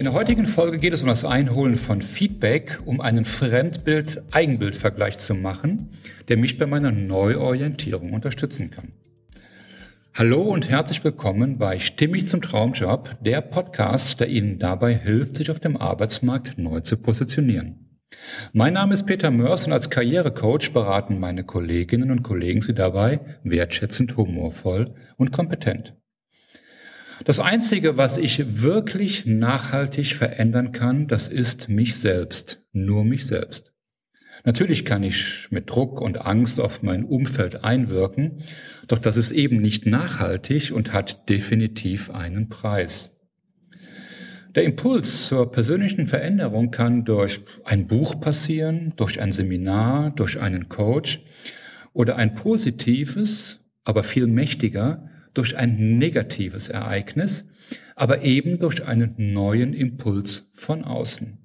In der heutigen Folge geht es um das Einholen von Feedback, um einen Fremdbild-Eigenbild-Vergleich zu machen, der mich bei meiner Neuorientierung unterstützen kann. Hallo und herzlich willkommen bei Stimmig zum Traumjob, der Podcast, der Ihnen dabei hilft, sich auf dem Arbeitsmarkt neu zu positionieren. Mein Name ist Peter Mörs und als Karrierecoach beraten meine Kolleginnen und Kollegen Sie dabei wertschätzend, humorvoll und kompetent. Das Einzige, was ich wirklich nachhaltig verändern kann, das ist mich selbst, nur mich selbst. Natürlich kann ich mit Druck und Angst auf mein Umfeld einwirken, doch das ist eben nicht nachhaltig und hat definitiv einen Preis. Der Impuls zur persönlichen Veränderung kann durch ein Buch passieren, durch ein Seminar, durch einen Coach oder ein positives, aber viel mächtiger, durch ein negatives Ereignis, aber eben durch einen neuen Impuls von außen.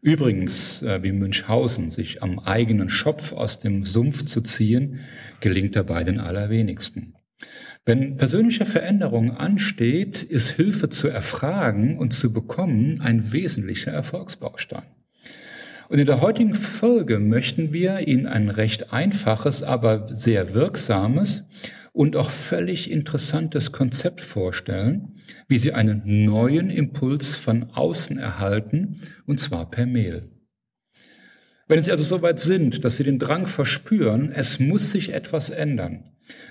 Übrigens, äh, wie Münchhausen, sich am eigenen Schopf aus dem Sumpf zu ziehen, gelingt dabei den allerwenigsten. Wenn persönliche Veränderung ansteht, ist Hilfe zu erfragen und zu bekommen ein wesentlicher Erfolgsbaustein. Und in der heutigen Folge möchten wir Ihnen ein recht einfaches, aber sehr wirksames und auch völlig interessantes Konzept vorstellen, wie Sie einen neuen Impuls von außen erhalten, und zwar per Mail. Wenn Sie also so weit sind, dass Sie den Drang verspüren, es muss sich etwas ändern,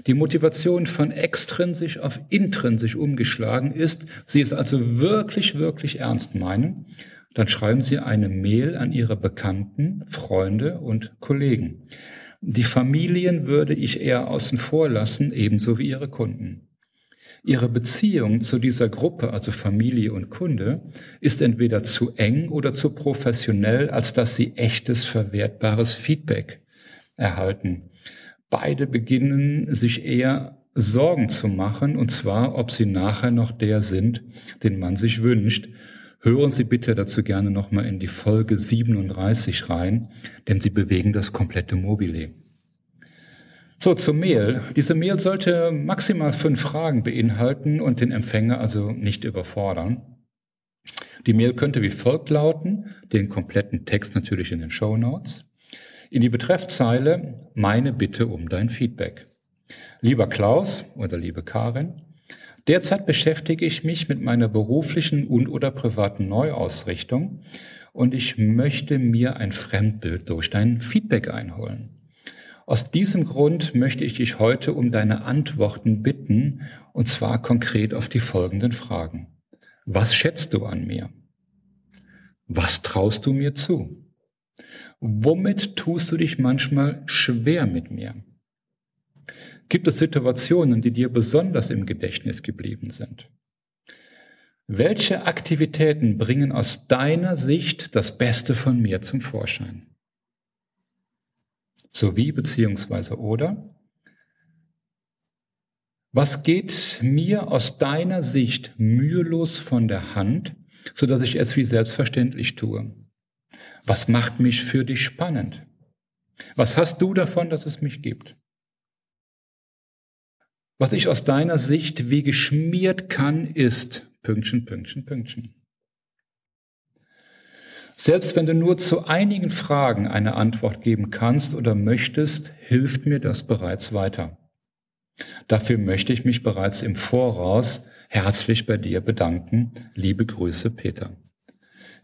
die Motivation von extrinsisch auf intrinsisch umgeschlagen ist, Sie es also wirklich, wirklich ernst meinen, dann schreiben Sie eine Mail an Ihre Bekannten, Freunde und Kollegen. Die Familien würde ich eher außen vor lassen, ebenso wie ihre Kunden. Ihre Beziehung zu dieser Gruppe, also Familie und Kunde, ist entweder zu eng oder zu professionell, als dass sie echtes, verwertbares Feedback erhalten. Beide beginnen sich eher Sorgen zu machen, und zwar, ob sie nachher noch der sind, den man sich wünscht, Hören Sie bitte dazu gerne nochmal in die Folge 37 rein, denn sie bewegen das komplette Mobile. So, zur Mail. Diese Mail sollte maximal fünf Fragen beinhalten und den Empfänger also nicht überfordern. Die Mail könnte wie folgt lauten, den kompletten Text natürlich in den Show Notes. In die Betreffzeile meine Bitte um dein Feedback. Lieber Klaus oder liebe Karin, Derzeit beschäftige ich mich mit meiner beruflichen und oder privaten Neuausrichtung und ich möchte mir ein Fremdbild durch dein Feedback einholen. Aus diesem Grund möchte ich dich heute um deine Antworten bitten, und zwar konkret auf die folgenden Fragen. Was schätzt du an mir? Was traust du mir zu? Womit tust du dich manchmal schwer mit mir? Gibt es Situationen, die dir besonders im Gedächtnis geblieben sind? Welche Aktivitäten bringen aus deiner Sicht das Beste von mir zum Vorschein? Sowie beziehungsweise oder? Was geht mir aus deiner Sicht mühelos von der Hand, so dass ich es wie selbstverständlich tue? Was macht mich für dich spannend? Was hast du davon, dass es mich gibt? Was ich aus deiner Sicht wie geschmiert kann, ist Pünktchen, Pünktchen, Pünktchen. Selbst wenn du nur zu einigen Fragen eine Antwort geben kannst oder möchtest, hilft mir das bereits weiter. Dafür möchte ich mich bereits im Voraus herzlich bei dir bedanken. Liebe Grüße, Peter.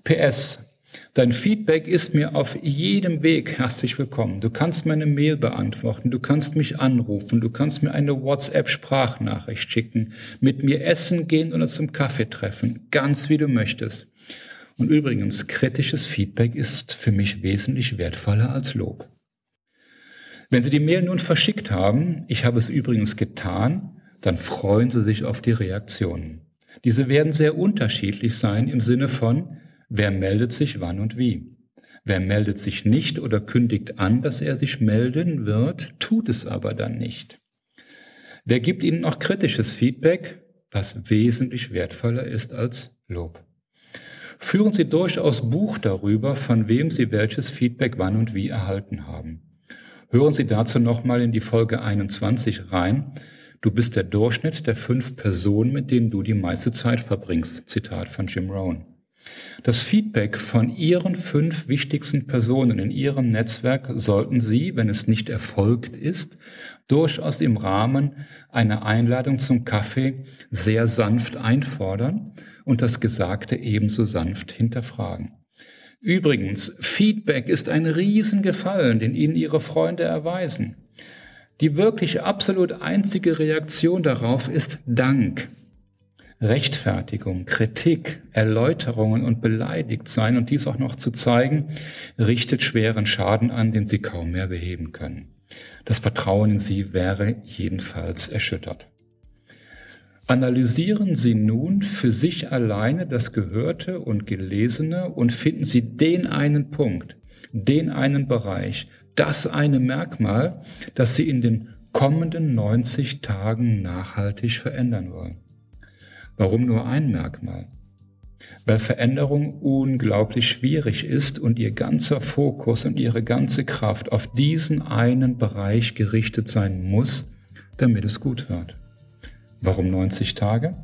PS. Dein Feedback ist mir auf jedem Weg herzlich willkommen. Du kannst meine Mail beantworten, du kannst mich anrufen, du kannst mir eine WhatsApp-Sprachnachricht schicken, mit mir essen gehen oder zum Kaffee treffen, ganz wie du möchtest. Und übrigens, kritisches Feedback ist für mich wesentlich wertvoller als Lob. Wenn Sie die Mail nun verschickt haben, ich habe es übrigens getan, dann freuen Sie sich auf die Reaktionen. Diese werden sehr unterschiedlich sein im Sinne von, Wer meldet sich wann und wie? Wer meldet sich nicht oder kündigt an, dass er sich melden wird, tut es aber dann nicht. Wer gibt Ihnen noch kritisches Feedback, was wesentlich wertvoller ist als Lob? Führen Sie durchaus Buch darüber, von wem Sie welches Feedback wann und wie erhalten haben. Hören Sie dazu nochmal in die Folge 21 rein. Du bist der Durchschnitt der fünf Personen, mit denen du die meiste Zeit verbringst. Zitat von Jim Rohn. Das Feedback von Ihren fünf wichtigsten Personen in Ihrem Netzwerk sollten Sie, wenn es nicht erfolgt ist, durchaus im Rahmen einer Einladung zum Kaffee sehr sanft einfordern und das Gesagte ebenso sanft hinterfragen. Übrigens, Feedback ist ein Riesengefallen, den Ihnen Ihre Freunde erweisen. Die wirklich absolut einzige Reaktion darauf ist Dank. Rechtfertigung, Kritik, Erläuterungen und beleidigt sein und dies auch noch zu zeigen, richtet schweren Schaden an, den sie kaum mehr beheben können. Das Vertrauen in sie wäre jedenfalls erschüttert. Analysieren Sie nun für sich alleine das Gehörte und Gelesene und finden Sie den einen Punkt, den einen Bereich, das eine Merkmal, das Sie in den kommenden 90 Tagen nachhaltig verändern wollen. Warum nur ein Merkmal? Weil Veränderung unglaublich schwierig ist und ihr ganzer Fokus und ihre ganze Kraft auf diesen einen Bereich gerichtet sein muss, damit es gut wird. Warum 90 Tage?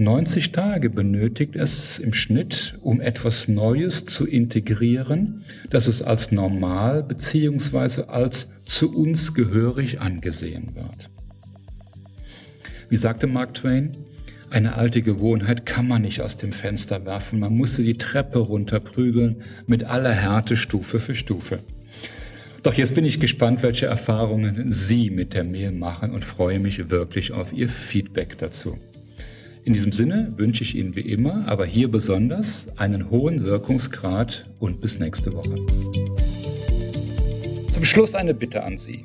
90 Tage benötigt es im Schnitt, um etwas Neues zu integrieren, das es als normal beziehungsweise als zu uns gehörig angesehen wird. Wie sagte Mark Twain, eine alte Gewohnheit kann man nicht aus dem Fenster werfen. Man musste die Treppe runterprügeln mit aller Härte Stufe für Stufe. Doch jetzt bin ich gespannt, welche Erfahrungen Sie mit der Mail machen und freue mich wirklich auf Ihr Feedback dazu. In diesem Sinne wünsche ich Ihnen wie immer, aber hier besonders, einen hohen Wirkungsgrad und bis nächste Woche. Zum Schluss eine Bitte an Sie.